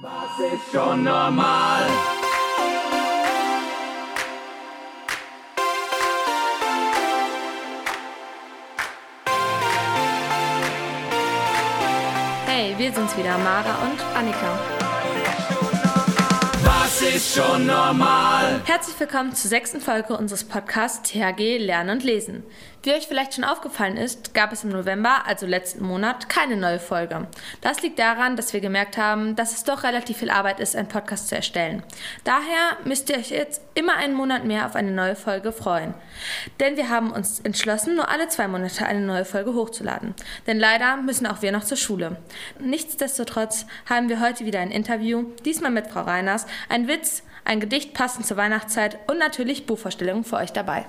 Was ist schon normal? Hey, wir sind's wieder, Mara und Annika. Ist schon normal? Herzlich willkommen zur sechsten Folge unseres Podcasts THG Lernen und Lesen. Wie euch vielleicht schon aufgefallen ist, gab es im November, also letzten Monat, keine neue Folge. Das liegt daran, dass wir gemerkt haben, dass es doch relativ viel Arbeit ist, einen Podcast zu erstellen. Daher müsst ihr euch jetzt immer einen Monat mehr auf eine neue Folge freuen. Denn wir haben uns entschlossen, nur alle zwei Monate eine neue Folge hochzuladen. Denn leider müssen auch wir noch zur Schule. Nichtsdestotrotz haben wir heute wieder ein Interview, diesmal mit Frau Reiners, ein Witz, ein Gedicht passend zur Weihnachtszeit und natürlich Buchvorstellungen für euch dabei.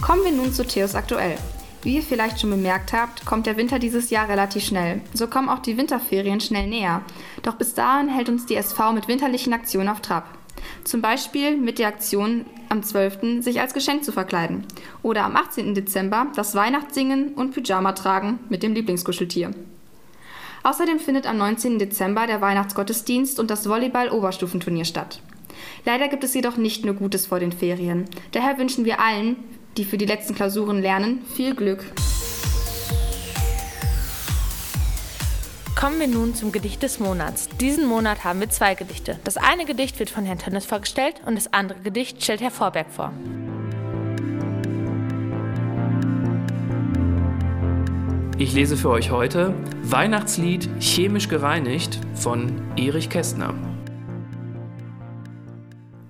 Kommen wir nun zu Theos Aktuell. Wie ihr vielleicht schon bemerkt habt, kommt der Winter dieses Jahr relativ schnell. So kommen auch die Winterferien schnell näher. Doch bis dahin hält uns die SV mit winterlichen Aktionen auf Trab. Zum Beispiel mit der Aktion am 12. sich als Geschenk zu verkleiden. Oder am 18. Dezember das Weihnachtssingen und Pyjama tragen mit dem Lieblingskuscheltier. Außerdem findet am 19. Dezember der Weihnachtsgottesdienst und das Volleyball-Oberstufenturnier statt. Leider gibt es jedoch nicht nur Gutes vor den Ferien. Daher wünschen wir allen, die für die letzten Klausuren lernen, viel Glück. Kommen wir nun zum Gedicht des Monats. Diesen Monat haben wir zwei Gedichte. Das eine Gedicht wird von Herrn Tönnes vorgestellt und das andere Gedicht stellt Herr Vorberg vor. Ich lese für euch heute Weihnachtslied chemisch gereinigt von Erich Kästner.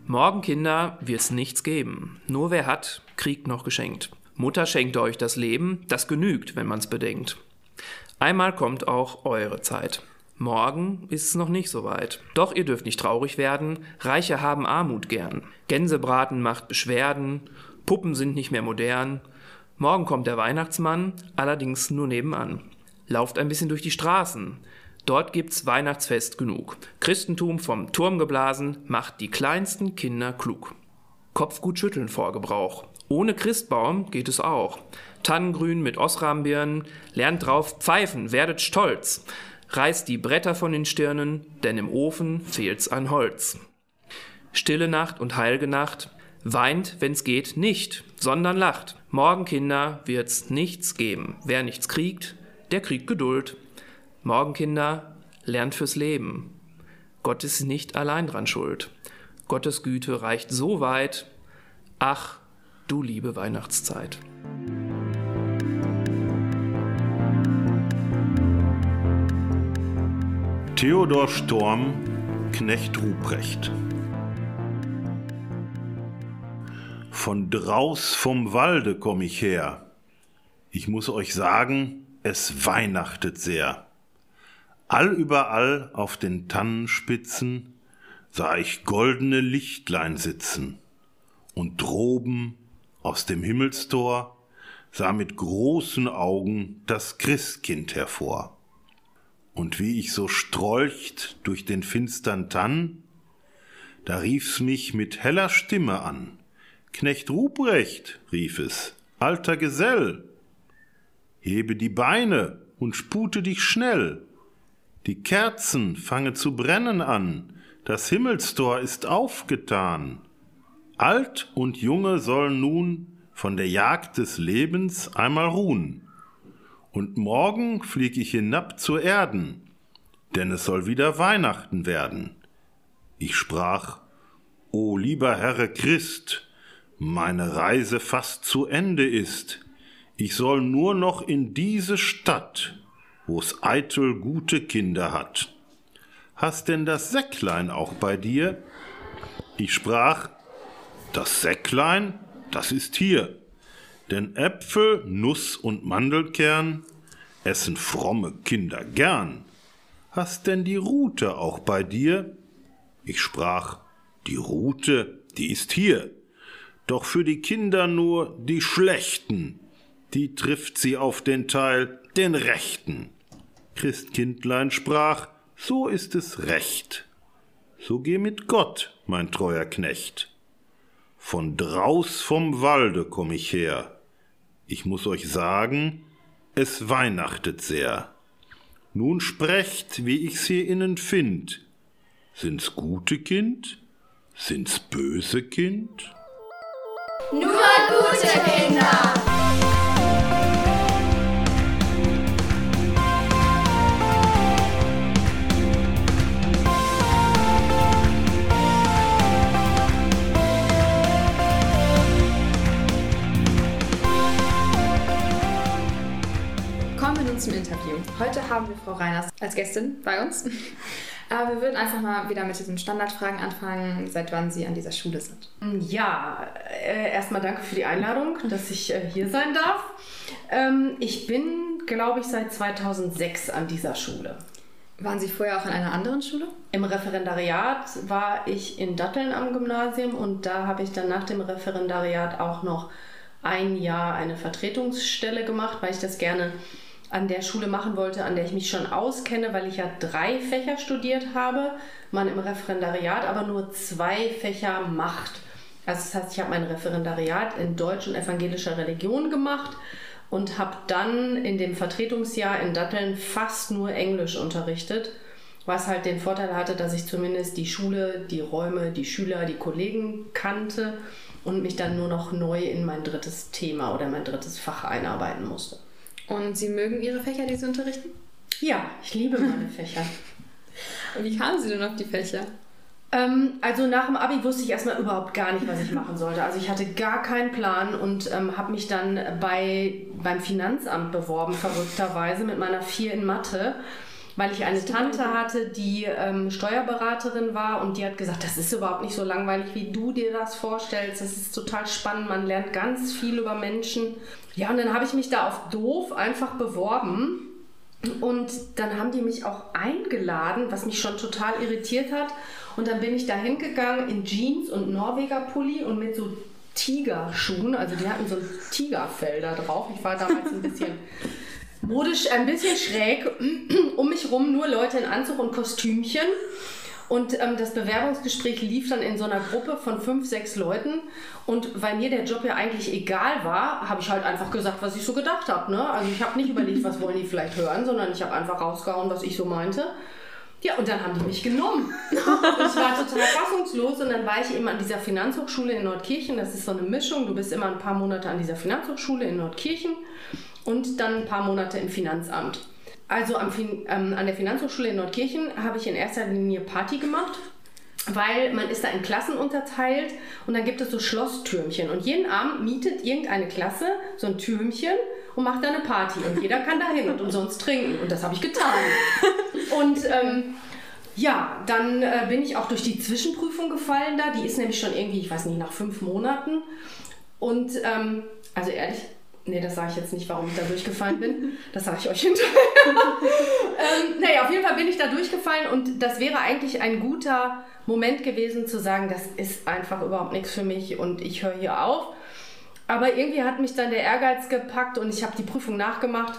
Morgen, Kinder, wird's nichts geben. Nur wer hat, kriegt noch geschenkt. Mutter schenkt euch das Leben, das genügt, wenn man's bedenkt. Einmal kommt auch eure Zeit. Morgen ist es noch nicht so weit. Doch ihr dürft nicht traurig werden, Reiche haben Armut gern. Gänsebraten macht Beschwerden, Puppen sind nicht mehr modern. Morgen kommt der Weihnachtsmann, allerdings nur nebenan. Lauft ein bisschen durch die Straßen. Dort gibt's Weihnachtsfest genug. Christentum vom Turm geblasen, macht die kleinsten Kinder klug. Kopfgut schütteln vor Gebrauch. Ohne Christbaum geht es auch. Tannengrün mit Osrambirnen, lernt drauf pfeifen, werdet stolz. Reißt die Bretter von den Stirnen, denn im Ofen fehlt's an Holz. Stille Nacht und heilge Nacht, weint, wenn's geht, nicht, sondern lacht. Morgen, Kinder, wird's nichts geben. Wer nichts kriegt, der kriegt Geduld. Morgen, Kinder, lernt fürs Leben. Gott ist nicht allein dran schuld. Gottes Güte reicht so weit. Ach, du liebe Weihnachtszeit. Theodor Storm, Knecht Ruprecht. Von draus vom Walde komm ich her. Ich muss euch sagen, es weihnachtet sehr. Allüberall auf den Tannenspitzen sah ich goldene Lichtlein sitzen. Und droben aus dem Himmelstor sah mit großen Augen das Christkind hervor. Und wie ich so strolcht durch den finstern Tann, da rief's mich mit heller Stimme an. Knecht Ruprecht, rief es, alter Gesell, hebe die Beine und spute dich schnell. Die Kerzen fange zu brennen an, das Himmelstor ist aufgetan. Alt und Junge sollen nun von der Jagd des Lebens einmal ruhen. Und morgen flieg ich hinab zur Erden, denn es soll wieder Weihnachten werden. Ich sprach, O lieber Herre Christ, meine Reise fast zu Ende ist. Ich soll nur noch in diese Stadt, wo's eitel gute Kinder hat. Hast denn das Säcklein auch bei dir? Ich sprach, das Säcklein, das ist hier. Denn Äpfel, Nuss und Mandelkern essen fromme Kinder gern. Hast denn die Rute auch bei dir? Ich sprach, die Rute, die ist hier doch für die Kinder nur die Schlechten, die trifft sie auf den Teil, den Rechten. Christkindlein sprach, so ist es recht. So geh mit Gott, mein treuer Knecht. Von draus vom Walde komm ich her. Ich muss euch sagen, es weihnachtet sehr. Nun sprecht, wie ich sie innen find. Sind's gute Kind? Sind's böse Kind? Nur gute Kinder! Kommen wir nun zum Interview. Heute haben wir Frau Reiners als Gästin bei uns. Aber wir würden einfach mal wieder mit diesen Standardfragen anfangen, seit wann Sie an dieser Schule sind. Ja, äh, erstmal danke für die Einladung, dass ich äh, hier sein darf. Ähm, ich bin, glaube ich, seit 2006 an dieser Schule. Waren Sie vorher auch an einer anderen Schule? Im Referendariat war ich in Datteln am Gymnasium und da habe ich dann nach dem Referendariat auch noch ein Jahr eine Vertretungsstelle gemacht, weil ich das gerne an der Schule machen wollte, an der ich mich schon auskenne, weil ich ja drei Fächer studiert habe, man im Referendariat aber nur zwei Fächer macht. Also das heißt, ich habe mein Referendariat in Deutsch und evangelischer Religion gemacht und habe dann in dem Vertretungsjahr in Datteln fast nur Englisch unterrichtet, was halt den Vorteil hatte, dass ich zumindest die Schule, die Räume, die Schüler, die Kollegen kannte und mich dann nur noch neu in mein drittes Thema oder mein drittes Fach einarbeiten musste. Und Sie mögen Ihre Fächer, die Sie unterrichten? Ja, ich liebe meine Fächer. Und wie kamen Sie denn auf die Fächer? Ähm, also nach dem Abi wusste ich erstmal überhaupt gar nicht, was ich machen sollte. Also ich hatte gar keinen Plan und ähm, habe mich dann bei, beim Finanzamt beworben, verrückterweise, mit meiner 4 in Mathe, weil ich eine Tante hatte, die ähm, Steuerberaterin war und die hat gesagt, das ist überhaupt nicht so langweilig, wie du dir das vorstellst. Das ist total spannend, man lernt ganz viel über Menschen. Ja, und dann habe ich mich da auf doof einfach beworben. Und dann haben die mich auch eingeladen, was mich schon total irritiert hat. Und dann bin ich da hingegangen in Jeans und Norweger-Pulli und mit so Tigerschuhen. Also die hatten so da drauf. Ich war damals ein bisschen modisch, ein bisschen schräg. Um mich rum nur Leute in Anzug und Kostümchen. Und ähm, das Bewerbungsgespräch lief dann in so einer Gruppe von fünf, sechs Leuten. Und weil mir der Job ja eigentlich egal war, habe ich halt einfach gesagt, was ich so gedacht habe. Ne? Also ich habe nicht überlegt, was wollen die vielleicht hören, sondern ich habe einfach rausgehauen, was ich so meinte. Ja, und dann haben die mich genommen. ich war total fassungslos und dann war ich eben an dieser Finanzhochschule in Nordkirchen. Das ist so eine Mischung. Du bist immer ein paar Monate an dieser Finanzhochschule in Nordkirchen und dann ein paar Monate im Finanzamt. Also am, ähm, an der Finanzhochschule in Nordkirchen habe ich in erster Linie Party gemacht, weil man ist da in Klassen unterteilt und dann gibt es so Schlosstürmchen und jeden Abend mietet irgendeine Klasse so ein Türmchen und macht da eine Party und jeder kann da hin und umsonst trinken und das habe ich getan. Und ähm, ja, dann äh, bin ich auch durch die Zwischenprüfung gefallen da, die ist nämlich schon irgendwie, ich weiß nicht, nach fünf Monaten und ähm, also ehrlich, Nee, das sage ich jetzt nicht, warum ich da durchgefallen bin. Das sage ich euch hinterher. ähm, naja, auf jeden Fall bin ich da durchgefallen und das wäre eigentlich ein guter Moment gewesen zu sagen, das ist einfach überhaupt nichts für mich und ich höre hier auf. Aber irgendwie hat mich dann der Ehrgeiz gepackt und ich habe die Prüfung nachgemacht,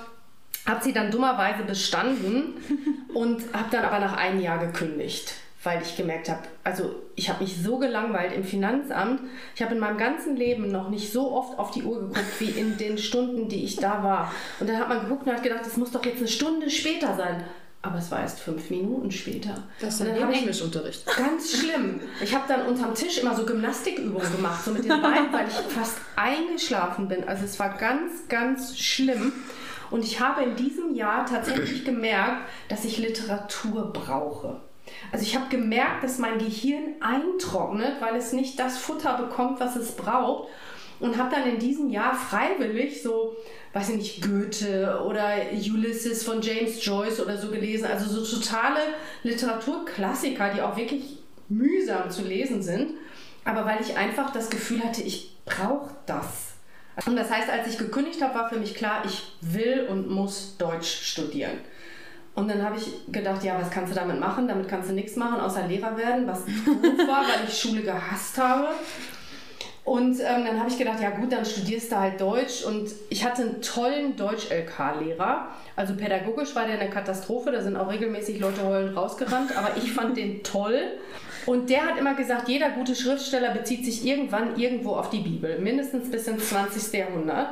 habe sie dann dummerweise bestanden und habe dann aber nach einem Jahr gekündigt weil ich gemerkt habe, also ich habe mich so gelangweilt im Finanzamt. Ich habe in meinem ganzen Leben noch nicht so oft auf die Uhr geguckt, wie in den Stunden, die ich da war. Und dann hat man geguckt und hat gedacht, das muss doch jetzt eine Stunde später sein. Aber es war erst fünf Minuten später. Das ist dann Englischunterricht. Ganz schlimm. Ich habe dann unterm Tisch immer so Gymnastikübungen gemacht, so mit den Beinen, weil ich fast eingeschlafen bin. Also es war ganz, ganz schlimm. Und ich habe in diesem Jahr tatsächlich gemerkt, dass ich Literatur brauche. Also ich habe gemerkt, dass mein Gehirn eintrocknet, weil es nicht das Futter bekommt, was es braucht. Und habe dann in diesem Jahr freiwillig so, weiß ich nicht, Goethe oder Ulysses von James Joyce oder so gelesen. Also so totale Literaturklassiker, die auch wirklich mühsam zu lesen sind. Aber weil ich einfach das Gefühl hatte, ich brauche das. Und das heißt, als ich gekündigt habe, war für mich klar, ich will und muss Deutsch studieren. Und dann habe ich gedacht, ja, was kannst du damit machen? Damit kannst du nichts machen, außer Lehrer werden, was doof war, weil ich Schule gehasst habe. Und ähm, dann habe ich gedacht, ja gut, dann studierst du halt Deutsch. Und ich hatte einen tollen Deutsch-LK-Lehrer. Also pädagogisch war der eine Katastrophe, da sind auch regelmäßig Leute heulend rausgerannt, aber ich fand den toll. Und der hat immer gesagt, jeder gute Schriftsteller bezieht sich irgendwann irgendwo auf die Bibel, mindestens bis ins 20. Jahrhundert.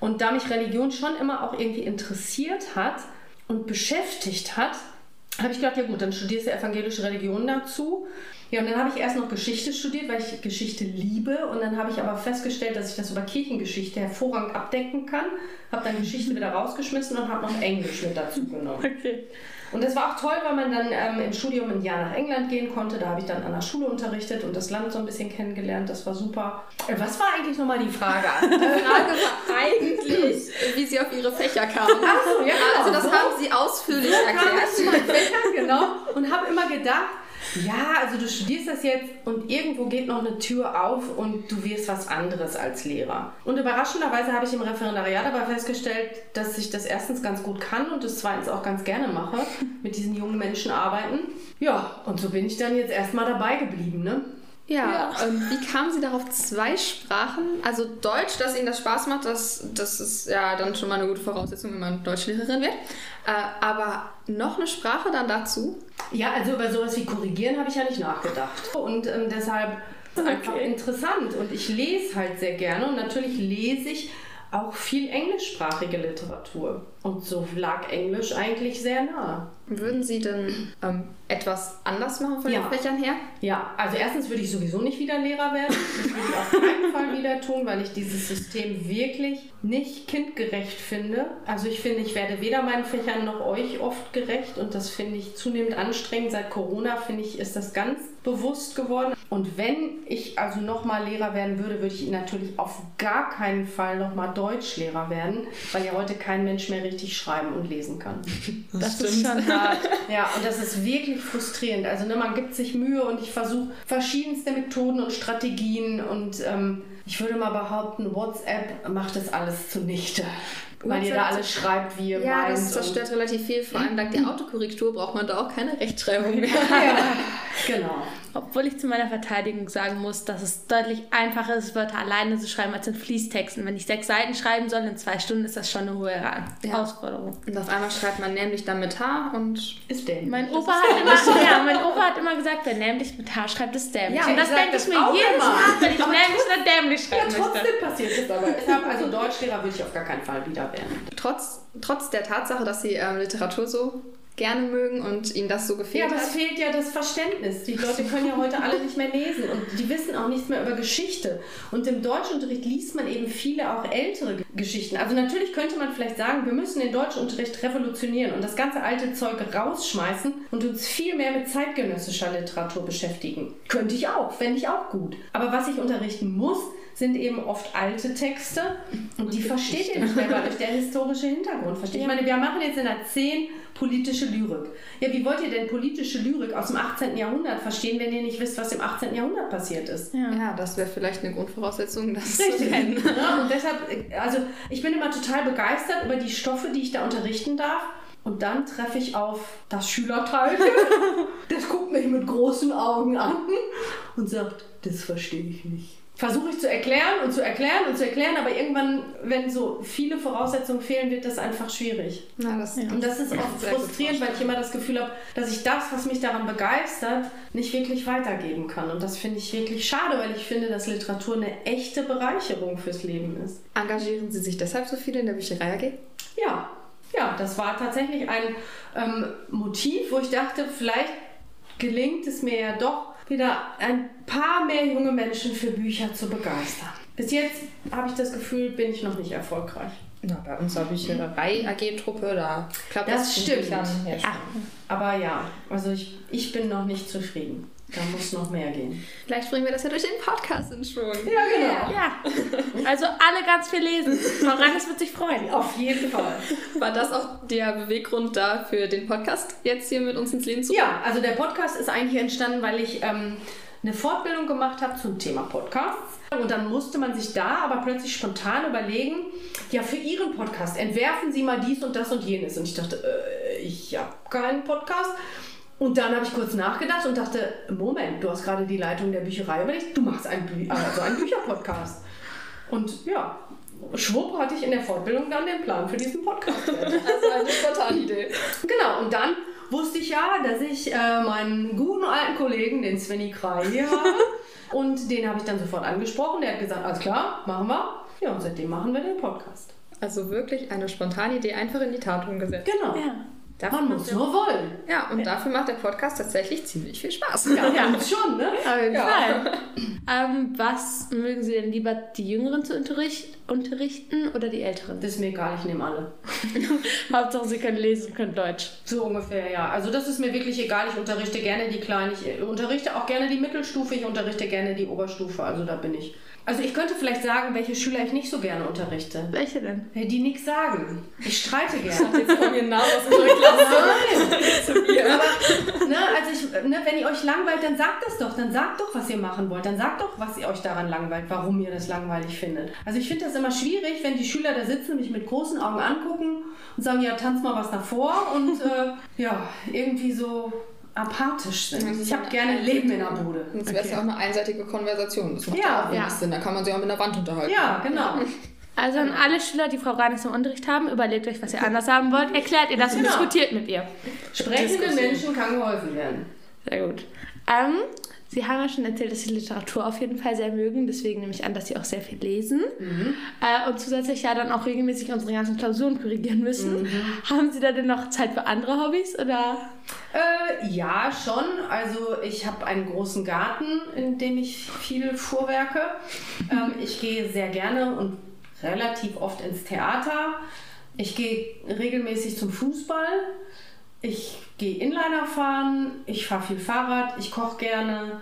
Und da mich Religion schon immer auch irgendwie interessiert hat, und beschäftigt hat, habe ich gedacht, ja gut, dann studierst du evangelische Religion dazu. Ja, und dann habe ich erst noch Geschichte studiert, weil ich Geschichte liebe. Und dann habe ich aber festgestellt, dass ich das über Kirchengeschichte hervorragend abdecken kann. Habe dann Geschichte wieder rausgeschmissen und habe noch Englisch mit dazu genommen. Okay. Und das war auch toll, weil man dann ähm, im Studium ein Jahr nach England gehen konnte. Da habe ich dann an der Schule unterrichtet und das Land so ein bisschen kennengelernt. Das war super. Äh, was war eigentlich nochmal die Frage? Die Frage war eigentlich, wie Sie auf Ihre Fächer kamen. Ach so, ja, genau. Also das So. haben Sie ausführlich So kam erklärt. ich zu meinen Fächern, genau. Und habe immer gedacht, ja, also du studierst das jetzt und irgendwo geht noch eine Tür auf und du wirst was anderes als Lehrer. Und überraschenderweise habe ich im Referendariat aber festgestellt, dass ich das erstens ganz gut kann und das zweitens auch ganz gerne mache, mit diesen jungen Menschen arbeiten. Ja, und so bin ich dann jetzt erstmal dabei geblieben, ne? Ja, und wie kamen Sie darauf, zwei Sprachen? Also Deutsch, dass Ihnen das Spaß macht, das, das ist ja dann schon mal eine gute Voraussetzung, wenn man Deutschlehrerin wird. Äh, aber noch eine Sprache dann dazu? Ja, also über sowas wie korrigieren habe ich ja nicht nachgedacht. Und ähm, deshalb ist es einfach interessant. Und ich lese halt sehr gerne. Und natürlich lese ich auch viel englischsprachige Literatur. Und so lag Englisch eigentlich sehr nah. Würden Sie denn ähm, etwas anders machen von Ja. den Fächern her? Ja, also erstens würde ich sowieso nicht wieder Lehrer werden. Das würde ich auf keinen Fall wieder tun, weil ich dieses System wirklich nicht kindgerecht finde. Also ich finde, ich werde weder meinen Fächern noch euch oft gerecht und das finde ich zunehmend anstrengend. Seit Corona finde ich, ist das ganz bewusst geworden. Und wenn ich also nochmal Lehrer werden würde, würde ich natürlich auf gar keinen Fall nochmal Deutschlehrer werden, weil ja heute kein Mensch mehr richtig schreiben und lesen kann. Das, ist schon hart. Ja, und das ist wirklich frustrierend. Also ne, man gibt sich Mühe und ich versuche verschiedenste Methoden und Strategien und ähm, ich würde mal behaupten, WhatsApp macht das alles zunichte. Weil ihr da alles schreibt, wie ihr Ja, meint. das zerstört relativ viel. Vor allem dank der Autokorrektur braucht man da auch keine Rechtschreibung mehr. Ja, genau. Obwohl ich zu meiner Verteidigung sagen muss, dass es deutlich einfacher ist, Wörter alleine zu schreiben als in Fließtexten. Wenn ich sechs Seiten schreiben soll in zwei Stunden, ist das schon eine hohe Hera- Ja. Herausforderung. Und auf einmal schreibt man nämlich dann mit H und Ist denn? Mein Opa, hat immer, ja, mein Opa hat immer gesagt, wer nämlich mit H schreibt, ist dämlich. Ja, Und das denke ich mir jedes immer. Mal, wenn ich Aber nämlich oder dämlich ja, schreiben möchte. trotzdem passiert es aber. Deshalb, also Deutschlehrer würde ich auf gar keinen Fall wieder werden. trotz, trotz der Tatsache, dass Sie ähm, Literatur so gerne mögen und Ihnen das so Ja, gefehlt aber es hat. fehlt ja das Verständnis. Die Leute können ja heute alle nicht mehr lesen und die wissen auch nichts mehr über Geschichte. Und im Deutschunterricht liest man eben viele auch ältere Geschichten. Also natürlich könnte man vielleicht sagen, wir müssen den Deutschunterricht revolutionieren und das ganze alte Zeug rausschmeißen und uns viel mehr mit zeitgenössischer Literatur beschäftigen. Könnte ich auch, fände ich auch gut. Aber was ich unterrichten muss, sind eben oft alte Texte und die versteht ihr nicht mehr, weil euch der historische Hintergrund versteht. Ich meine, wir machen jetzt in der 10 politische Lyrik. Ja, wie wollt ihr denn politische Lyrik aus dem 18. Jahrhundert verstehen, wenn ihr nicht wisst, was im 18. Jahrhundert passiert ist? Ja, das wäre vielleicht eine Grundvoraussetzung, das zu Richtig. kennen. Ja, und deshalb, also ich bin immer total begeistert über die Stoffe, die ich da unterrichten darf. Und dann treffe ich auf das Schülerteil. Das guckt mich mit großen Augen an und sagt, das verstehe ich nicht. Versuche ich zu erklären und zu erklären und zu erklären, aber irgendwann, wenn so viele Voraussetzungen fehlen, wird das einfach schwierig. Ja, das, Und das ist gut frustrierend, weil ich immer das Gefühl habe, dass ich das, was mich daran begeistert, nicht wirklich weitergeben kann. Und das finde ich wirklich schade, weil ich finde, dass Literatur eine echte Bereicherung fürs Leben ist. Engagieren Sie sich deshalb so viel in der Bücherei AG? Ja, ja, das war tatsächlich ein ähm, Motiv, wo ich dachte, vielleicht gelingt es mir ja doch wieder ein paar mehr junge Menschen für Bücher zu begeistern. Bis jetzt habe ich das Gefühl, bin ich noch nicht erfolgreich. Na, bei unserer Bücherei AG-Truppe, da klappt Das das, stimmt. Schon. Aber ja, also ich, ich bin noch nicht zufrieden. Da muss noch mehr gehen. Vielleicht bringen wir das ja durch den Podcast in schon. Ja, genau. Ja, also alle ganz viel lesen. Frau Rannes wird sich freuen. Auf jeden Fall. War das auch der Beweggrund da für den Podcast, jetzt hier mit uns ins Leben zu Ja, also der Podcast ist eigentlich entstanden, weil ich ähm, eine Fortbildung gemacht habe zum Thema Podcasts. Und dann musste man sich da aber plötzlich spontan überlegen, ja, für Ihren Podcast entwerfen Sie mal dies und das und jenes. Und ich dachte, äh, ich habe keinen Podcast. Und dann habe ich kurz nachgedacht und dachte, Moment, du hast gerade die Leitung der Bücherei überlegt, du machst einen, Bü also einen Bücherpodcast. Und ja, schwupp hatte ich in der Fortbildung dann den Plan für diesen Podcast. Also eine spontane Idee. Genau, und dann wusste ich ja, dass ich äh, meinen guten alten Kollegen, den Svenny Krei hier habe. Und den habe ich dann sofort angesprochen. Der hat gesagt, alles klar, machen wir. Ja, und seitdem machen wir den Podcast. Also wirklich eine spontane Idee einfach in die Tat umgesetzt. Genau. Ja. Man muss nur wollen. Ja, und dafür macht der Podcast tatsächlich ziemlich viel Spaß. Ja, ja. schon, ne? Auf jeden Ja. Fall. ähm, was mögen Sie denn lieber, die Jüngeren zu unterricht unterrichten oder die Älteren? Das ist mir egal, ich nehme alle. Hauptsache, Sie können lesen und können Deutsch. So ungefähr, ja. Also das ist mir wirklich egal. Ich unterrichte gerne die Kleinen. Ich äh, unterrichte auch gerne die Mittelstufe. Ich unterrichte gerne die Oberstufe. Also da bin ich. Also ich könnte vielleicht sagen, welche Schüler ich nicht so gerne unterrichte. Welche denn? Hey, Die nichts sagen. Ich streite gerne. Jetzt kommen hier Namen aus unserer Klasse. Aber, ne, also ich, ne, wenn ihr euch langweilt, dann sagt das doch. Dann sagt doch, was ihr machen wollt. Dann sagt doch, was ihr euch daran langweilt, warum ihr das langweilig findet. Also ich finde das immer schwierig, wenn die Schüler da sitzen, mich mit großen Augen angucken und sagen, ja, tanz mal was davor und äh, ja, irgendwie so apathisch sind. Ich habe gerne Leben in der Bude. Das wäre ja auch eine einseitige Konversation. Das macht Ja, auch wenig ja. Sinn. Da kann man sich auch mit einer Wand unterhalten. Ja, genau. Also an alle Schüler, die Frau Reines im Unterricht haben, überlegt euch, was ihr anders haben wollt, erklärt ihr das und Genau. diskutiert mit ihr. Sprechende Menschen kann geholfen werden. Sehr gut. Ähm, Sie haben ja schon erzählt, dass Sie Literatur auf jeden Fall sehr mögen. Deswegen nehme ich an, dass Sie auch sehr viel lesen. Äh, und zusätzlich ja dann auch regelmäßig unsere ganzen Klausuren korrigieren müssen. Haben Sie da denn noch Zeit für andere Hobbys? Oder? Äh, ja, schon. Also ich habe einen großen Garten, in dem ich viel fuhrwerke. Ähm, ich gehe sehr gerne und relativ oft ins Theater. Ich gehe regelmäßig zum Fußball. Ich gehe Inliner fahren. Ich fahre viel Fahrrad. Ich koche gerne.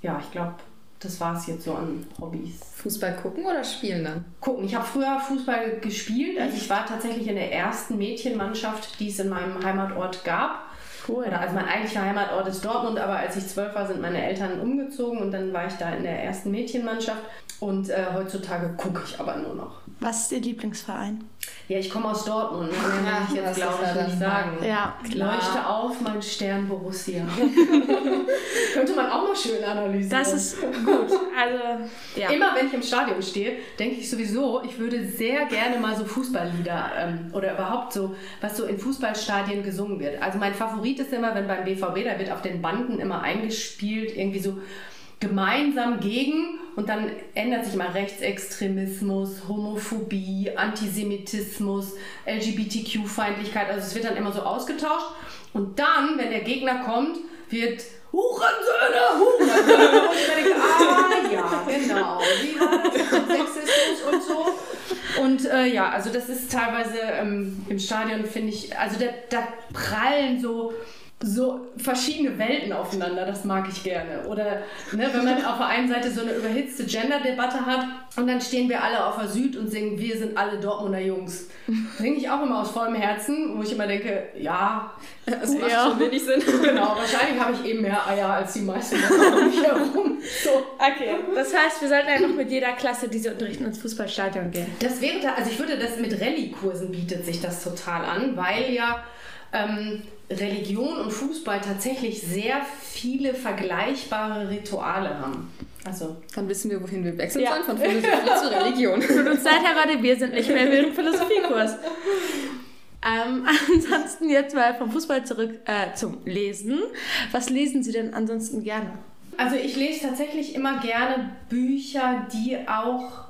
Ja, ich glaube, das war es jetzt so an Hobbys. Fußball gucken oder spielen dann? Gucken, ich habe früher Fußball gespielt. Also ich war tatsächlich in der ersten Mädchenmannschaft, die es in meinem Heimatort gab. Cool. Oder also mein eigentlicher Heimatort ist Dortmund, aber als ich zwölf war, sind meine Eltern umgezogen und dann war ich da in der ersten Mädchenmannschaft. Und äh, heutzutage gucke ich aber nur noch. Was ist Ihr Lieblingsverein? Ja, ich komme aus Dortmund, ne? mehr ich jetzt glaube ich nicht sagen. Ja, Leuchte auf, mein Stern Borussia. Könnte man auch mal schön analysieren. Das ist gut. Also, ja. Immer wenn ich im Stadion stehe, denke ich sowieso, ich würde sehr gerne mal so Fußballlieder ähm, oder überhaupt so, was so in Fußballstadien gesungen wird. Also mein Favorit ist immer, wenn beim BVB, da wird auf den Banden immer eingespielt, irgendwie so gemeinsam gegen und dann ändert sich mal Rechtsextremismus, Homophobie, Antisemitismus, LGBTQ-Feindlichkeit, also es wird dann immer so ausgetauscht und dann, wenn der Gegner kommt, wird Hurensöhne, Hurensöhne. Und ich denke, ah ja, genau, wie war das Sexismus und so. Und äh, ja, also das ist teilweise ähm, im Stadion, finde ich, also da, da prallen so so verschiedene Welten aufeinander, das mag ich gerne. Oder ne, wenn man auf der einen Seite so eine überhitzte Gender-Debatte hat und dann stehen wir alle auf der Süd und singen, wir sind alle Dortmunder Jungs. Singe ich auch immer aus vollem Herzen, wo ich immer denke, ja, Das macht Ja. schon wenig Sinn. genau, wahrscheinlich habe ich eben mehr Eier als die meisten Leute um mich herum. So. Okay, das heißt, wir sollten einfach mit jeder Klasse, die sie unterrichten, ins Fußballstadion gehen. Das wäre, da, also ich würde das mit Rallye-Kursen bietet sich das total an, weil ja ähm, Religion und Fußball tatsächlich sehr viele vergleichbare Rituale haben. Also Dann wissen wir, wohin wir wechseln Ja. sollen, von Philosophie zu Religion. Tut uns leid, Herr Rade, wir sind nicht mehr im Philosophiekurs. Ähm, ansonsten jetzt mal vom Fußball zurück äh, zum Lesen. Was lesen Sie denn ansonsten gerne? Also ich lese tatsächlich immer gerne Bücher, die auch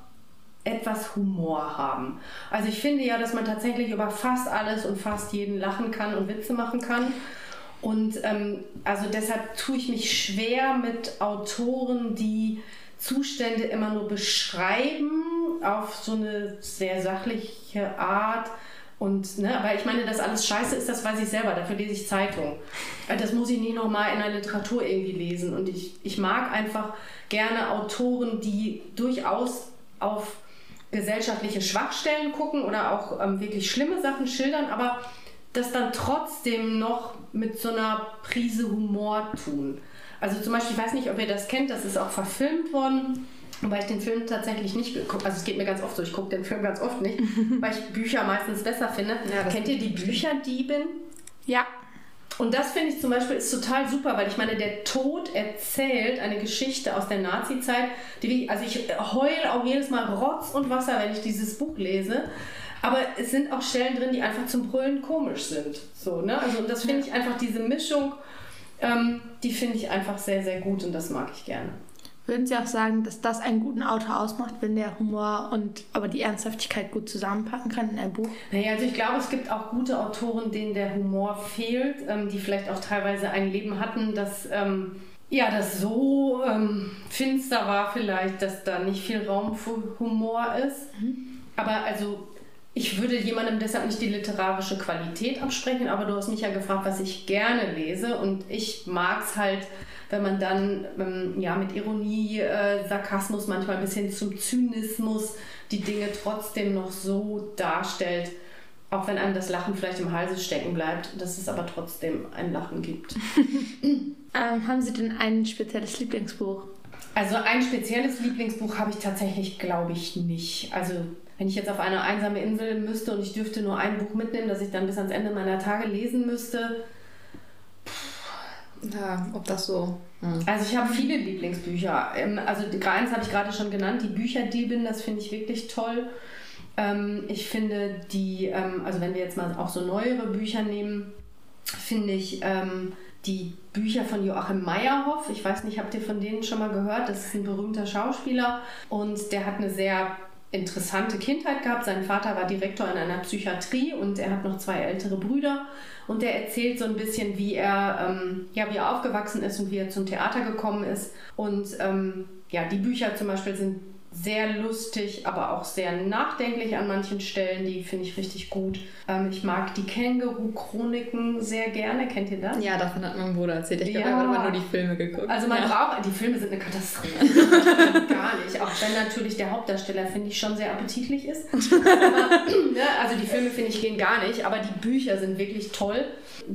etwas Humor haben. Also ich finde ja, dass man tatsächlich über fast alles und fast jeden lachen kann und Witze machen kann. Und ähm, also deshalb tue ich mich schwer mit Autoren, die Zustände immer nur beschreiben auf so eine sehr sachliche Art. Und, ne, aber ich meine, dass alles scheiße ist, das weiß ich selber. Dafür lese ich Zeitung. Äh, Das muss ich nicht nochmal in der Literatur irgendwie lesen. Und ich, ich mag einfach gerne Autoren, die durchaus auf gesellschaftliche Schwachstellen gucken oder auch ähm, wirklich schlimme Sachen schildern, aber das dann trotzdem noch mit so einer Prise Humor tun. Also zum Beispiel, ich weiß nicht, ob ihr das kennt, das ist auch verfilmt worden. Weil ich den Film tatsächlich nicht geguckt Also es geht mir ganz oft so, ich gucke den Film ganz oft nicht, weil ich Bücher meistens besser finde. das Kennt ihr die Bücherdiebin? Ja. Und das finde ich zum Beispiel ist total super, weil ich meine, der Tod erzählt eine Geschichte aus der Nazi-Zeit, die also ich heule auch jedes Mal Rotz und Wasser, wenn ich dieses Buch lese. Aber es sind auch Stellen drin, die einfach zum Brüllen komisch sind. So, ne? Also und das finde ich einfach diese Mischung, ähm, die finde ich einfach sehr, sehr gut und das mag ich gerne. Würden Sie auch sagen, dass das einen guten Autor ausmacht, wenn der Humor und aber die Ernsthaftigkeit gut zusammenpacken kann in einem Buch? Naja, also ich glaube, es gibt auch gute Autoren, denen der Humor fehlt, ähm, die vielleicht auch teilweise ein Leben hatten, das ähm, ja, das so ähm, finster war vielleicht, dass da nicht viel Raum für Humor ist. Mhm. Aber also ich würde jemandem deshalb nicht die literarische Qualität absprechen, aber du hast mich ja gefragt, was ich gerne lese und ich mag es halt, wenn man dann ähm, ja, mit Ironie, äh, Sarkasmus, manchmal bis hin zum Zynismus die Dinge trotzdem noch so darstellt, auch wenn einem das Lachen vielleicht im Halse stecken bleibt, dass es aber trotzdem ein Lachen gibt. Ähm, haben Sie denn ein spezielles Lieblingsbuch? Also ein spezielles Lieblingsbuch habe ich tatsächlich, glaube ich, nicht. Also wenn ich jetzt auf eine einsame Insel müsste und ich dürfte nur ein Buch mitnehmen, das ich dann bis ans Ende meiner Tage lesen müsste. Ja, ob das so. Hm. Also ich habe viele Lieblingsbücher. Ähm, also eins habe ich gerade schon genannt, die Bücherdiebin, das finde ich wirklich toll. Ähm, ich finde die, ähm, also wenn wir jetzt mal auch so neuere Bücher nehmen, finde ich die Bücher von Joachim Meyerhoff. Ich weiß nicht, habt ihr von denen schon mal gehört? Das ist ein berühmter Schauspieler und der hat eine sehr interessante Kindheit gehabt. Sein Vater war Direktor in einer Psychiatrie und er hat noch zwei ältere Brüder. Und er erzählt so ein bisschen, wie er, ähm, ja, wie er aufgewachsen ist und wie er zum Theater gekommen ist. Und ähm, ja, die Bücher zum Beispiel sind sehr lustig, aber auch sehr nachdenklich an manchen Stellen. Die finde ich richtig gut. Ähm, ich mag die Känguru-Chroniken sehr gerne. Kennt ihr das? Ja, davon hat mein Bruder erzählt. Ich ja. glaube, er hat aber nur die Filme geguckt. Also man ja. braucht, die Filme sind eine Katastrophe. Gar nicht. Auch wenn natürlich der Hauptdarsteller, finde ich, schon sehr appetitlich ist. aber, ne, also die Filme, finde ich, gehen gar nicht. Aber die Bücher sind wirklich toll.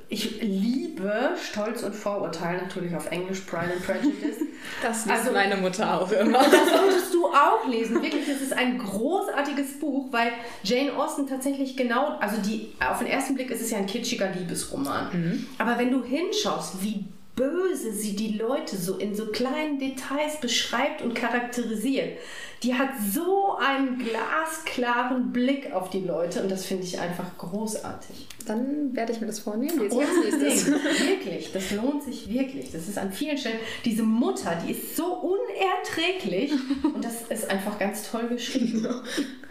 Ich liebe Stolz und Vorurteil, natürlich auf Englisch, Pride and Prejudice. Das liest also, meine Mutter auch immer. Das solltest du auch lesen. Wirklich, das ist ein großartiges Buch, weil Jane Austen tatsächlich genau, also die, auf den ersten Blick ist es ja ein kitschiger Liebesroman. Mhm. Aber wenn du hinschaust, wie böse sie die Leute so in so kleinen Details beschreibt und charakterisiert. Die hat so einen glasklaren Blick auf die Leute und das finde ich einfach großartig. Dann werde ich mir das vornehmen. Lese ich wirklich, das lohnt sich wirklich. Das ist an vielen Stellen. Diese Mutter, die ist so unerträglich und das ist einfach ganz toll geschrieben.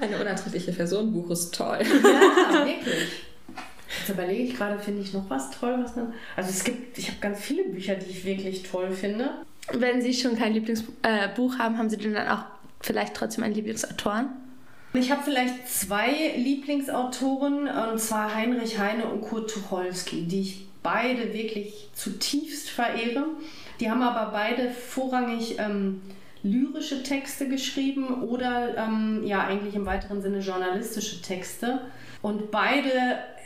Eine unerträgliche Person, Buch ist toll. Ja, wirklich. Jetzt überlege ich gerade, finde ich noch was toll, was dann. Also es gibt, ich habe ganz viele Bücher, die ich wirklich toll finde. Wenn Sie schon kein Lieblingsbuch äh, haben, haben Sie denn dann auch vielleicht trotzdem einen Lieblingsautoren? Ich habe vielleicht zwei Lieblingsautoren, und zwar Heinrich Heine und Kurt Tucholsky, die ich beide wirklich zutiefst verehre. Die haben aber beide vorrangig ähm, lyrische Texte geschrieben oder ähm, ja eigentlich im weiteren Sinne journalistische Texte. Und beide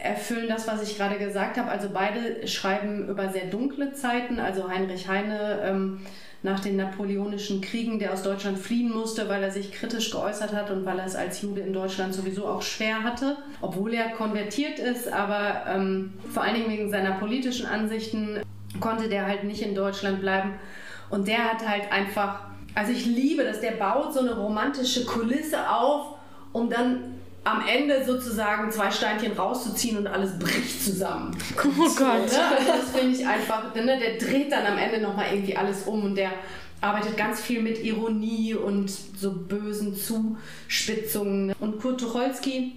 erfüllen das, was ich gerade gesagt habe. Also beide schreiben über sehr dunkle Zeiten. Also Heinrich Heine ähm, nach den napoleonischen Kriegen, der aus Deutschland fliehen musste, weil er sich kritisch geäußert hat und weil er es als Jude in Deutschland sowieso auch schwer hatte, obwohl er konvertiert ist, aber ähm, vor allen Dingen wegen seiner politischen Ansichten konnte der halt nicht in Deutschland bleiben. Und der hat halt einfach, also ich liebe das, der baut so eine romantische Kulisse auf, um dann am Ende sozusagen zwei Steinchen rauszuziehen und alles bricht zusammen. Oh Gott. Ne? Also das finde ich einfach, ne? der dreht dann am Ende nochmal irgendwie alles um und der arbeitet ganz viel mit Ironie und so bösen Zuspitzungen. Und Kurt Tucholsky,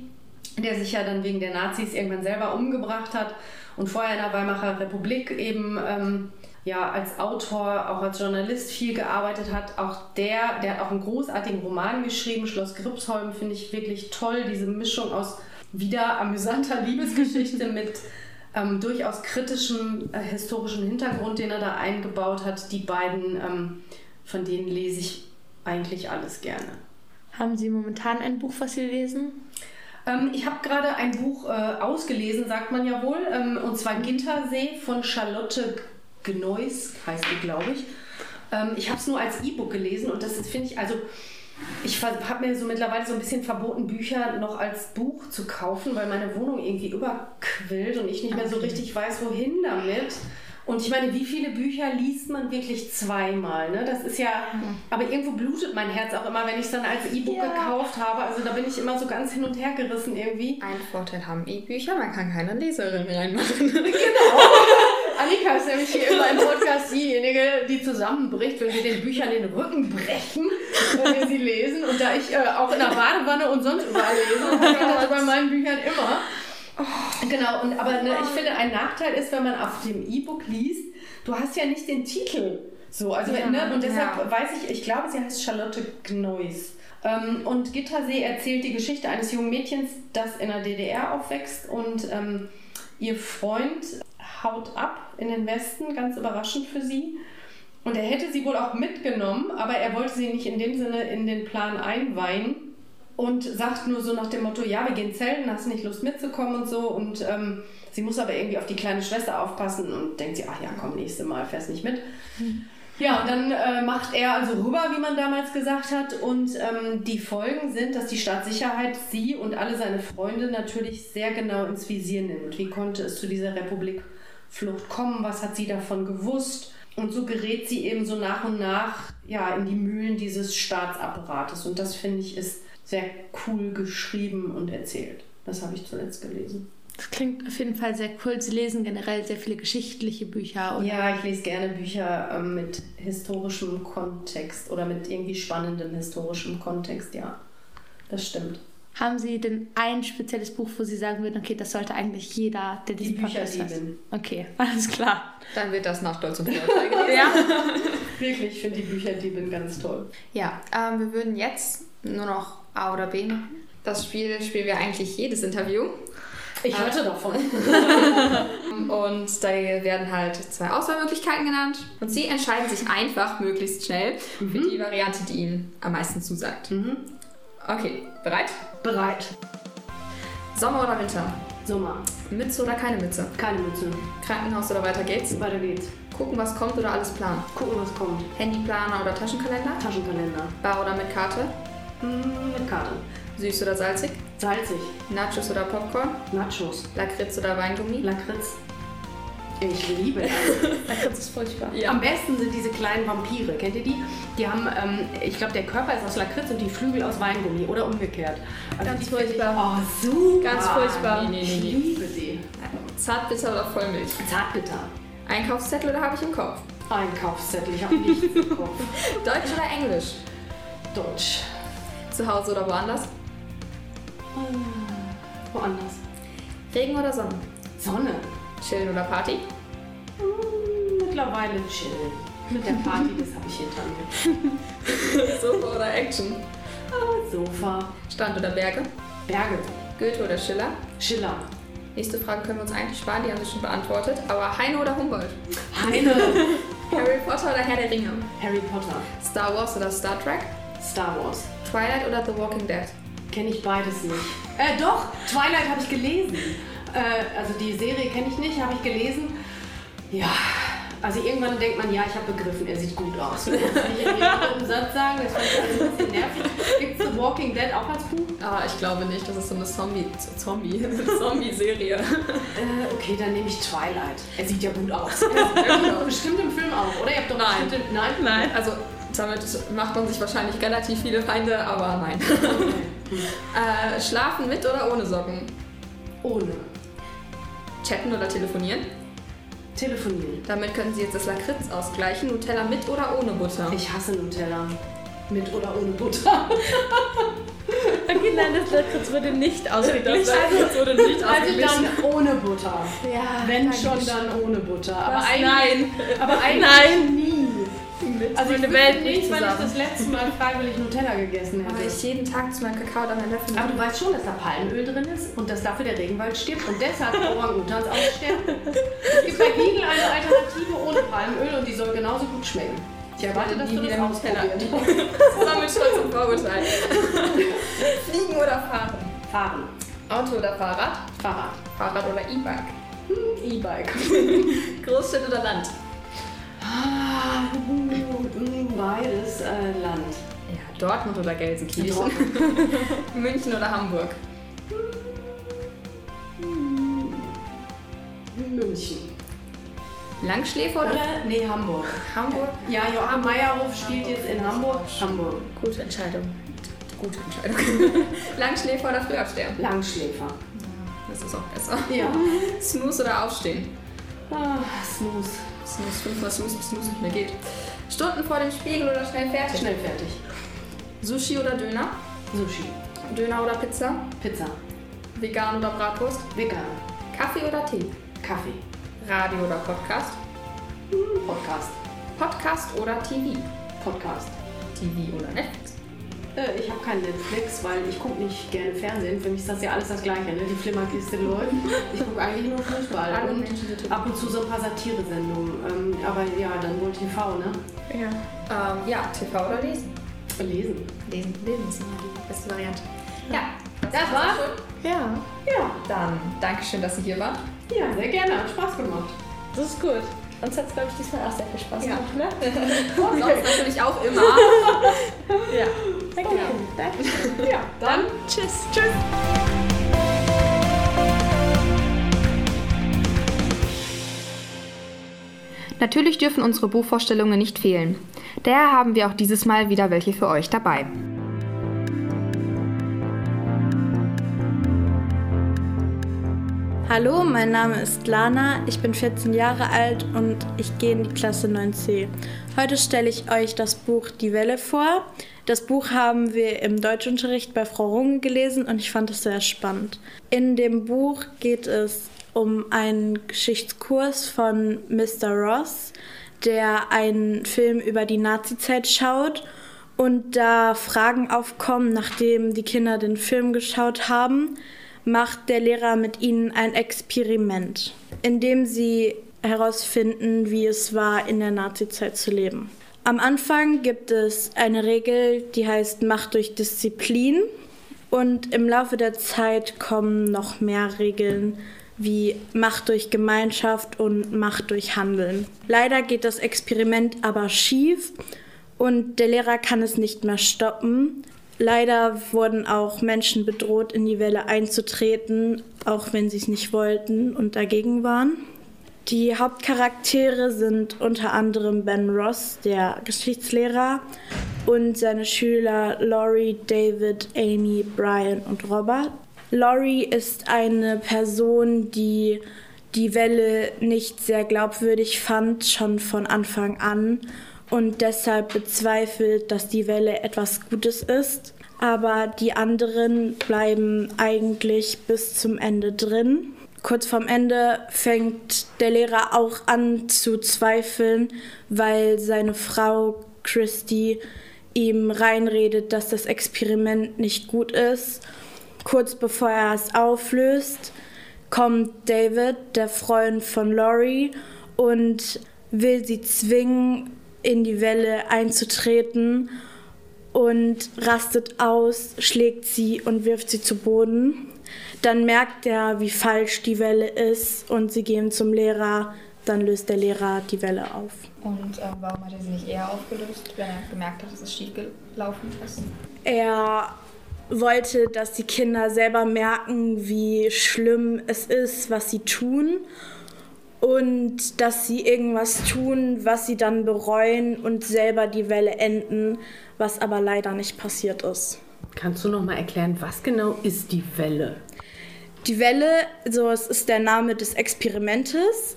der sich ja dann wegen der Nazis irgendwann selber umgebracht hat und vorher in der Weimarer Republik eben ähm, ja als Autor, auch als Journalist viel gearbeitet hat. Auch der, der hat auch einen großartigen Roman geschrieben, Schloss Gripsholm, finde ich wirklich toll. Diese Mischung aus wieder amüsanter Liebesgeschichte mit ähm, durchaus kritischem äh, historischen Hintergrund, den er da eingebaut hat. Die beiden, ähm, von denen lese ich eigentlich alles gerne. Haben Sie momentan ein Buch, was Sie lesen? Ähm, ich habe gerade ein Buch äh, ausgelesen, sagt man ja wohl, ähm, und zwar Gintersee von Charlotte Gnois heißt die, glaube ich. Ähm, ich habe es nur als E-Book gelesen und das finde ich, also ich habe mir so mittlerweile so ein bisschen verboten, Bücher noch als Buch zu kaufen, weil meine Wohnung irgendwie überquillt und ich nicht mehr so richtig weiß, wohin damit. Und ich meine, wie viele Bücher liest man wirklich zweimal? Ne? Das ist ja, aber irgendwo blutet mein Herz auch immer, wenn ich es dann als E-Book ja. gekauft habe. Also da bin ich immer so ganz hin und her gerissen irgendwie. Ein Vorteil haben E-Bücher, man kann keine Leserin reinmachen. genau. Annika ist nämlich hier immer im Podcast diejenige, die zusammenbricht, wenn wir den Büchern den Rücken brechen, wenn wir sie lesen. Und da ich äh, auch in der Badewanne und sonst überall lese, habe ich das bei meinen Büchern immer. Genau, und aber ne, ich finde, ein Nachteil ist, wenn man auf dem E-Book liest, du hast ja nicht den Titel. So, also wenn, ne, und deshalb ja. weiß ich, ich glaube, sie heißt Charlotte Gneuss. Ähm, und Gittersee erzählt die Geschichte eines jungen Mädchens, das in der DDR aufwächst und ähm, ihr Freund haut ab in den Westen, ganz überraschend für sie. Und er hätte sie wohl auch mitgenommen, aber er wollte sie nicht in dem Sinne in den Plan einweihen und sagt nur so nach dem Motto, ja, wir gehen zelten, hast nicht Lust mitzukommen und so. Und ähm, sie muss aber irgendwie auf die kleine Schwester aufpassen und denkt sie, ach ja, komm, nächste Mal fährst nicht mit. Ja, und dann äh, macht er also rüber, wie man damals gesagt hat. Und ähm, die Folgen sind, dass die Staatssicherheit sie und alle seine Freunde natürlich sehr genau ins Visier nimmt. Wie konnte es zu dieser Republikflucht kommen? Was hat sie davon gewusst? Und so gerät sie eben so nach und nach ja, in die Mühlen dieses Staatsapparates. Und das finde ich ist sehr cool geschrieben und erzählt. Das habe ich zuletzt gelesen. Das klingt auf jeden Fall sehr cool. Sie lesen generell sehr viele geschichtliche Bücher. Oder? Ja, ich lese gerne Bücher ähm, mit historischem Kontext oder mit irgendwie spannendem historischem Kontext, ja. Das stimmt. Haben Sie denn ein spezielles Buch, wo Sie sagen würden, okay, das sollte eigentlich jeder, der Die diesen Podcast hört? Bücherdiebin. Okay, alles klar. Dann wird das nach Stolz und Vorurteil gelesen. Ja. Wirklich, ich finde die Bücherdiebin ganz toll. Ja, ähm, wir würden jetzt nur noch A oder B machen. Das Spiel spielen wir eigentlich jedes Interview. Ich hörte davon. Und da werden halt zwei Auswahlmöglichkeiten genannt. Und Sie entscheiden sich einfach möglichst schnell für die Variante, die Ihnen am meisten zusagt. Okay, bereit? Bereit. Sommer oder Winter? Sommer. Mütze oder keine Mütze? Keine Mütze. Krankenhaus oder weiter geht's? Weiter geht's. Gucken, was kommt oder alles planen? Gucken, was kommt. Handyplaner oder Taschenkalender? Taschenkalender. Bar oder mit Karte? Hm, mit Karte. Süß oder salzig? Salzig. Nachos oder Popcorn? Nachos. Lakritz oder Weingummi? Lakritz. Ich liebe das. Lakritz ist furchtbar. Ja. Am besten sind diese kleinen Vampire. Kennt ihr die? Die haben, ähm, ich glaube, der Körper ist aus Lakritz und die Flügel aus Weingummi oder umgekehrt. Also Ganz finde ich- furchtbar. Oh, super. Ganz furchtbar. Nee, nee, Ich nee, nee. liebe die. Zartbitter oder Vollmilch? Zartbitter. Einkaufszettel oder habe ich im Kopf? Einkaufszettel. Ich habe nichts im Kopf. Deutsch oder Englisch? Deutsch. Zu Hause oder woanders? Woanders. Regen oder Sonne? Sonne. Chillen oder Party? Hm, Mittlerweile chill. Mit der Party, das habe ich hinter mir. Sofa oder Action? Sofa. Strand oder Berge? Berge. Goethe oder Schiller? Schiller. Nächste Frage können wir uns eigentlich sparen, die haben wir schon beantwortet. Aber Heine oder Humboldt? Heine. Harry Potter oder Herr der Ringe? Harry Potter. Star Wars oder Star Trek? Star Wars. Twilight oder The Walking Dead? Kenne ich beides nicht. Äh, doch, Twilight habe ich gelesen. Äh, also die Serie kenne ich nicht, habe ich gelesen. Ja, also irgendwann denkt man, ja, ich habe begriffen, er sieht gut aus. Kann ich in jedem Satz sagen, das fand ich ein bisschen nervig. Gibt es The Walking Dead auch als Buch? Ah, ich glaube nicht. Das ist so eine Zombie... Zombie... Zombie-Serie. Äh, okay, dann nehme ich Twilight. Er sieht ja gut aus. Er. Bestimmt im Film auch, oder? Ihr habt doch Nein. bestimmt... Nein? Nein. Also damit macht man sich wahrscheinlich relativ viele Feinde, aber nein. äh, schlafen mit oder ohne Socken? Ohne. Chatten oder telefonieren? Telefonieren. Damit können Sie jetzt das Lakritz ausgleichen. Nutella mit oder ohne Butter? Ich hasse Nutella. Mit oder ohne Butter. Okay, nein, das Lakritz wurde nicht ausgeglichen. Lakritz wurde nicht Also dann ohne Butter. ja, Wenn schon, dann ohne Butter. Aber Was? eigentlich, Nein. aber eigentlich Nein. Nie. Also ich Meine wüsste Welt nicht, wann ich das letzte Mal freiwillig Nutella gegessen Aber hätte. ich jeden Tag zu meinem Kakao dann Löffel Aber du weißt schon, dass da Palmöl drin ist und dass dafür der Regenwald stirbt und deshalb Orang-Utans aussterben. Es gibt bei Lidl eine Alternative ohne Palmöl und die soll genauso gut schmecken. Ich erwarte, dass du das ausprobiert zusammen mit Stolz und Vorurteil. Fliegen oder fahren? Fahren. Auto oder Fahrrad? Fahrrad. Fahrrad oder E-Bike? E-Bike. Großstadt oder Land? Ah, Beides äh, Land. Ja, Dortmund oder Gelsenkirchen? Dortmund. München oder Hamburg? München. Langschläfer oder, Oder? Nee, Hamburg. Hamburg? Ja, Joachim Meyerhof spielt jetzt in Hamburg. Hamburg. Gute Entscheidung. Gute Entscheidung. Langschläfer oder Frühaufsteher? Langschläfer. Das ist auch besser. Ja. Snooze oder Aufstehen? Ah, Snooze. Snooze, fünfmal Snooze, bis Snooze nicht mehr geht. Stunden vor dem Spiegel oder schnell fertig? Schnell fertig. Sushi oder Döner? Sushi. Döner oder Pizza? Pizza. Vegan oder Bratwurst? Vegan. Kaffee oder Tee? Kaffee. Radio oder Podcast? Podcast. Podcast oder TV? Podcast. TV oder Netflix? Äh, ich habe kein Netflix, weil ich gucke nicht gerne Fernsehen. Für mich ist das ja alles das Gleiche. Ne? Die Flimmerkiste läuft. Ich gucke eigentlich nur Fußball Alle und ab und zu so ein paar Satire-Sendungen. Ähm, aber ja, dann wohl TV, ne? Ja. Ähm, ja, TV oder Lesen? Lesen. Lesen, Lesen ist immer die beste Variante. Ja, Das war's? Ja. Ja. Dann Dankeschön, dass Sie hier waren. Ja, sehr gerne. Hat Spaß gemacht. Das ist gut. Uns hat es, glaube ich, diesmal auch sehr viel Spaß Ja. gemacht, ne? Sonst natürlich auch immer. Ja. Danke. Okay, danke. Ja, dann Tschüss. Tschüss. Natürlich dürfen unsere Buchvorstellungen nicht fehlen. Daher haben wir auch dieses Mal wieder welche für euch dabei. Hallo, mein Name ist Lana, ich bin 14 Jahre alt und ich gehe in die Klasse 9c. Heute stelle ich euch das Buch Die Welle vor. Das Buch haben wir im Deutschunterricht bei Frau Runge gelesen und ich fand es sehr spannend. In dem Buch geht es um einen Geschichtskurs von Mr. Ross, der einen Film über die Nazizeit schaut und da Fragen aufkommen, nachdem die Kinder den Film geschaut haben, macht der Lehrer mit ihnen ein Experiment, in dem sie herausfinden, wie es war, in der Nazizeit zu leben. Am Anfang gibt es eine Regel, die heißt Macht durch Disziplin. Und im Laufe der Zeit kommen noch mehr Regeln wie Macht durch Gemeinschaft und Macht durch Handeln. Leider geht das Experiment aber schief und der Lehrer kann es nicht mehr stoppen. Leider wurden auch Menschen bedroht, in die Welle einzutreten, auch wenn sie es nicht wollten und dagegen waren. Die Hauptcharaktere sind unter anderem Ben Ross, der Geschichtslehrer, und seine Schüler Laurie, David, Amy, Brian und Robert. Laurie ist eine Person, die die Welle nicht sehr glaubwürdig fand, schon von Anfang an und deshalb bezweifelt, dass die Welle etwas Gutes ist. Aber die anderen bleiben eigentlich bis zum Ende drin. Kurz vorm Ende fängt der Lehrer auch an zu zweifeln, weil seine Frau Christy ihm reinredet, dass das Experiment nicht gut ist. Kurz bevor er es auflöst, kommt David, der Freund von Laurie, und will sie zwingen, in die Welle einzutreten und rastet aus, schlägt sie und wirft sie zu Boden. Dann merkt er, wie falsch die Welle ist und sie gehen zum Lehrer. Dann löst der Lehrer die Welle auf. Und ähm, warum hat er sie nicht eher aufgelöst, wenn er gemerkt hat, dass es schief gelaufen ist? Er wollte, dass die Kinder selber merken, wie schlimm es ist, was sie tun und dass sie irgendwas tun, was sie dann bereuen und selber die Welle enden, was aber leider nicht passiert ist. Kannst du noch mal erklären, was genau ist die Welle? Die Welle, so es ist der Name des Experimentes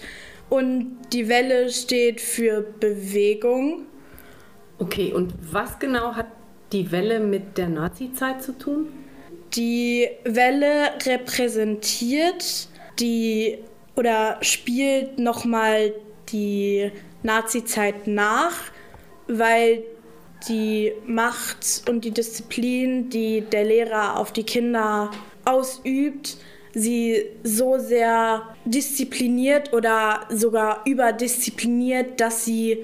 und die Welle steht für Bewegung. Okay, und was genau hat die Welle mit der Nazizeit zu tun? Die Welle repräsentiert die oder spielt nochmal die Nazizeit nach, weil die Macht und die Disziplin, die der Lehrer auf die Kinder ausübt, sie so sehr diszipliniert oder sogar überdiszipliniert, dass sie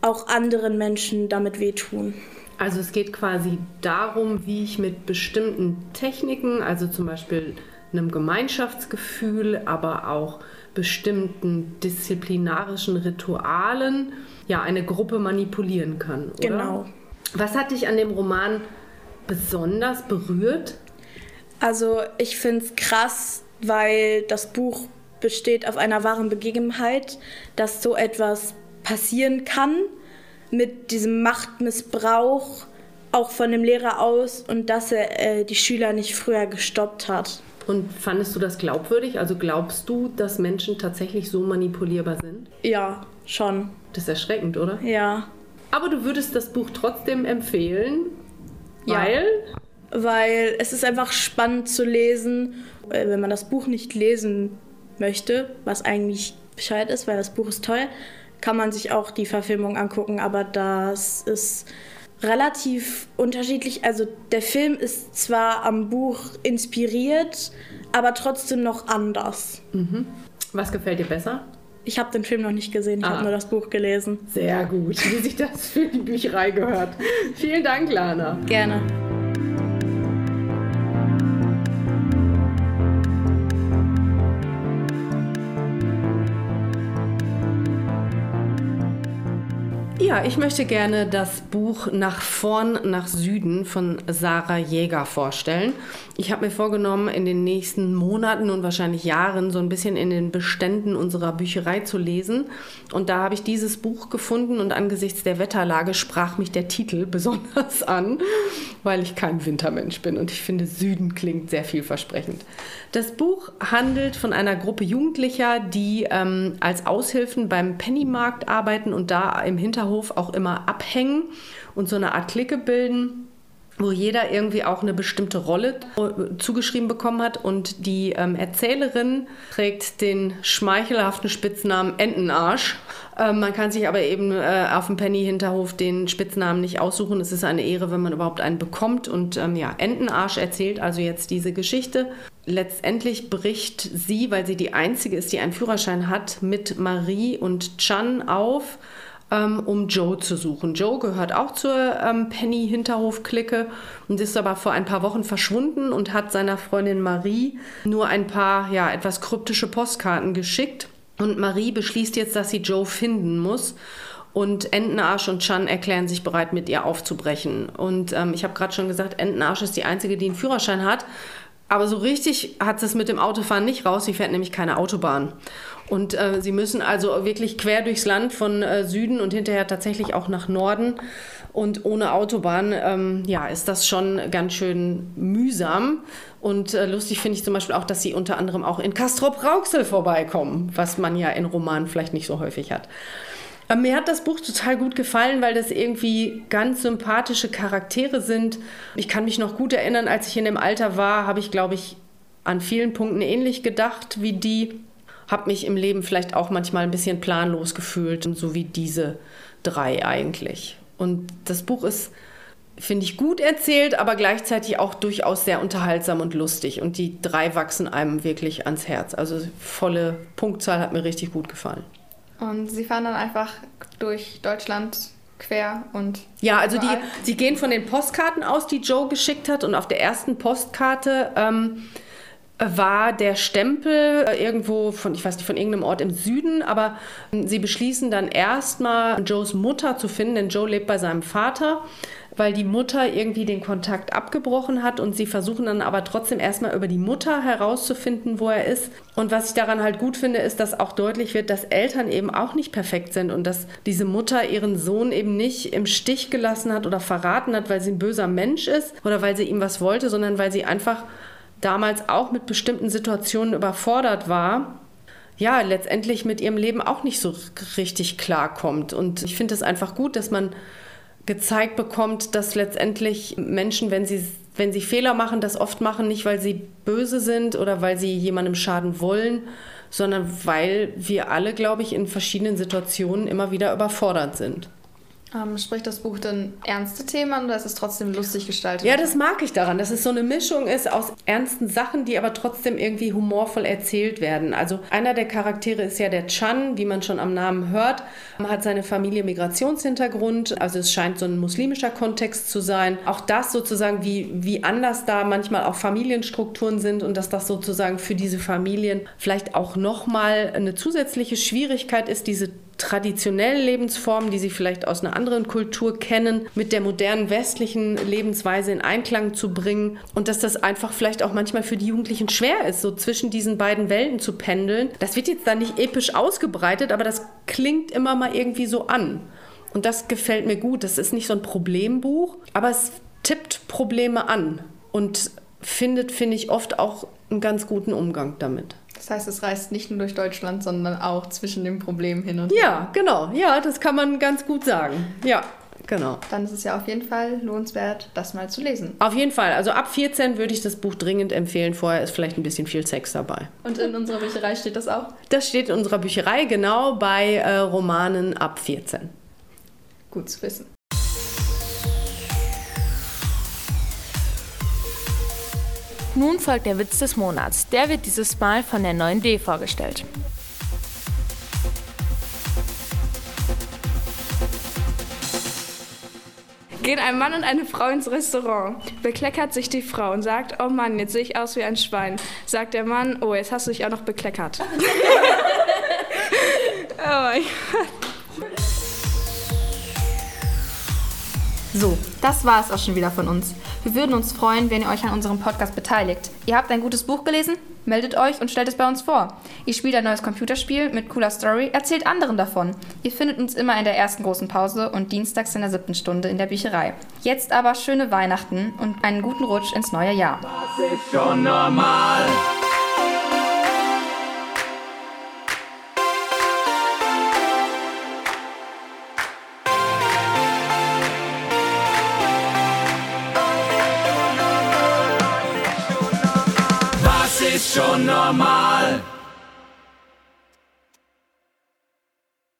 auch anderen Menschen damit wehtun. Also es geht quasi darum, wie ich mit bestimmten Techniken, also zum Beispiel einem Gemeinschaftsgefühl, aber auch bestimmten disziplinarischen Ritualen, ja, eine Gruppe manipulieren kann. Oder? Genau. Was hat dich an dem Roman besonders berührt? Also ich finde es krass, weil das Buch besteht auf einer wahren Begebenheit, dass so etwas passieren kann mit diesem Machtmissbrauch auch von dem Lehrer aus und dass er äh, die Schüler nicht früher gestoppt hat. Und fandest du das glaubwürdig? Also glaubst du, dass Menschen tatsächlich so manipulierbar sind? Ja, schon. Das ist erschreckend, oder? Ja. Aber du würdest das Buch trotzdem empfehlen, Ja. weil Weil es ist einfach spannend zu lesen, äh, wenn man das Buch nicht lesen möchte, was eigentlich Bescheid ist, weil das Buch ist toll, kann man sich auch die Verfilmung angucken, aber das ist relativ unterschiedlich. Also der Film ist zwar am Buch inspiriert, aber trotzdem noch anders. was gefällt dir besser? Ich habe den Film noch nicht gesehen, ich Ah. habe nur das Buch gelesen. Sehr gut, wie sich das für die Bücherei gehört. Vielen Dank, Lana. Gerne. Ich möchte gerne das Buch Nach vorn, nach Süden von Sarah Jäger vorstellen. Ich habe mir vorgenommen, in den nächsten Monaten und wahrscheinlich Jahren so ein bisschen in den Beständen unserer Bücherei zu lesen. Und da habe ich dieses Buch gefunden und angesichts der Wetterlage sprach mich der Titel besonders an, weil ich kein Wintermensch bin und ich finde, Süden klingt sehr vielversprechend. Das Buch handelt von einer Gruppe Jugendlicher, die ähm, als Aushilfen beim Pennymarkt arbeiten und da im Hinterhof auch immer abhängen und so eine Art Clique bilden wo jeder irgendwie auch eine bestimmte Rolle zugeschrieben bekommen hat. Und die ähm, Erzählerin trägt den schmeichelhaften Spitznamen Entenarsch. Ähm, man kann sich aber eben äh, auf dem Penny-Hinterhof den Spitznamen nicht aussuchen. Es ist eine Ehre, wenn man überhaupt einen bekommt. Und ähm, ja, Entenarsch erzählt also jetzt diese Geschichte. Letztendlich bricht sie, weil sie die Einzige ist, die einen Führerschein hat, mit Marie und Chan auf ähm, um Joe zu suchen. Joe gehört auch zur ähm, Penny-Hinterhof-Clique und ist aber vor ein paar Wochen verschwunden und hat seiner Freundin Marie nur ein paar, ja, etwas kryptische Postkarten geschickt. Und Marie beschließt jetzt, dass sie Joe finden muss. Und Entenarsch und Chan erklären sich bereit, mit ihr aufzubrechen. Und ähm, ich habe gerade schon gesagt, Entenarsch ist die Einzige, die einen Führerschein hat. Aber so richtig hat es mit dem Autofahren nicht raus. Sie fährt nämlich keine Autobahn. Und äh, sie müssen also wirklich quer durchs Land von äh, Süden und hinterher tatsächlich auch nach Norden. Und ohne Autobahn, ähm, ja, ist das schon ganz schön mühsam. Und äh, lustig finde ich zum Beispiel auch, dass sie unter anderem auch in Castrop-Rauxel vorbeikommen, was man ja in Romanen vielleicht nicht so häufig hat. Mir hat das Buch total gut gefallen, weil das irgendwie ganz sympathische Charaktere sind. Ich kann mich noch gut erinnern, als ich in dem Alter war, habe ich, glaube ich, an vielen Punkten ähnlich gedacht wie die. Habe mich im Leben vielleicht auch manchmal ein bisschen planlos gefühlt, so wie diese drei eigentlich. Und das Buch ist, finde ich, gut erzählt, aber gleichzeitig auch durchaus sehr unterhaltsam und lustig. Und die drei wachsen einem wirklich ans Herz. Also volle Punktzahl hat mir richtig gut gefallen. Und sie fahren dann einfach durch Deutschland quer und. Ja, also die, sie gehen von den Postkarten aus, die Joe geschickt hat. Und auf der ersten Postkarte ähm, war der Stempel äh, irgendwo von, ich weiß nicht, von irgendeinem Ort im Süden. Aber ähm, sie beschließen dann erstmal, Joes Mutter zu finden, denn Joe lebt bei seinem Vater weil die Mutter irgendwie den Kontakt abgebrochen hat und sie versuchen dann aber trotzdem erstmal über die Mutter herauszufinden, wo er ist. Und was ich daran halt gut finde, ist, dass auch deutlich wird, dass Eltern eben auch nicht perfekt sind und dass diese Mutter ihren Sohn eben nicht im Stich gelassen hat oder verraten hat, weil sie ein böser Mensch ist oder weil sie ihm was wollte, sondern weil sie einfach damals auch mit bestimmten Situationen überfordert war ja, letztendlich mit ihrem Leben auch nicht so richtig klarkommt. Und ich finde es einfach gut, dass man gezeigt bekommt, dass letztendlich Menschen, wenn sie, wenn sie Fehler machen, das oft machen, nicht weil sie böse sind oder weil sie jemandem schaden wollen, sondern weil wir alle, glaube ich, in verschiedenen Situationen immer wieder überfordert sind. Ähm, spricht das Buch denn ernste Themen oder ist es trotzdem lustig gestaltet? Ja, das mag ich daran, dass es so eine Mischung ist aus ernsten Sachen, die aber trotzdem irgendwie humorvoll erzählt werden. Also einer der Charaktere ist ja der Chan, wie man schon am Namen hört, hat seine Familie Migrationshintergrund, also es scheint so ein muslimischer Kontext zu sein. Auch das sozusagen, wie, wie anders da manchmal auch Familienstrukturen sind und dass das sozusagen für diese Familien vielleicht auch nochmal eine zusätzliche Schwierigkeit ist, diese traditionellen Lebensformen, die sie vielleicht aus einer anderen Kultur kennen, mit der modernen westlichen Lebensweise in Einklang zu bringen und dass das einfach vielleicht auch manchmal für die Jugendlichen schwer ist, so zwischen diesen beiden Welten zu pendeln. Das wird jetzt da nicht episch ausgebreitet, aber das klingt immer mal irgendwie so an. Und das gefällt mir gut. Das ist nicht so ein Problembuch, aber es tippt Probleme an und findet, finde ich, oft auch einen ganz guten Umgang damit. Das heißt, es reist nicht nur durch Deutschland, sondern auch zwischen den Problemen hin und her. Ja, genau. Ja, das kann man ganz gut sagen. Ja, genau. Dann ist es ja auf jeden Fall lohnenswert, das mal zu lesen. Auf jeden Fall. Also ab 14 würde ich das Buch dringend empfehlen. Vorher ist vielleicht ein bisschen viel Sex dabei. Und in unserer Bücherei steht das auch? Das steht in unserer Bücherei, genau, bei äh, Romanen ab 14. Gut zu wissen. Nun folgt der Witz des Monats. Der wird dieses Mal von der 9D vorgestellt. Gehen ein Mann und eine Frau ins Restaurant. Bekleckert sich die Frau und sagt, oh Mann, jetzt sehe ich aus wie ein Schwein. Sagt der Mann, oh, jetzt hast du dich auch noch bekleckert. oh mein Gott. So, das war es auch schon wieder von uns. Wir würden uns freuen, wenn ihr euch an unserem Podcast beteiligt. Ihr habt ein gutes Buch gelesen? Meldet euch und stellt es bei uns vor. Ihr spielt ein neues Computerspiel mit cooler Story, erzählt anderen davon. Ihr findet uns immer in der ersten großen Pause und dienstags in der siebten Stunde in der Bücherei. Jetzt aber schöne Weihnachten und einen guten Rutsch ins neue Jahr. Das ist schon normal. Schon normal?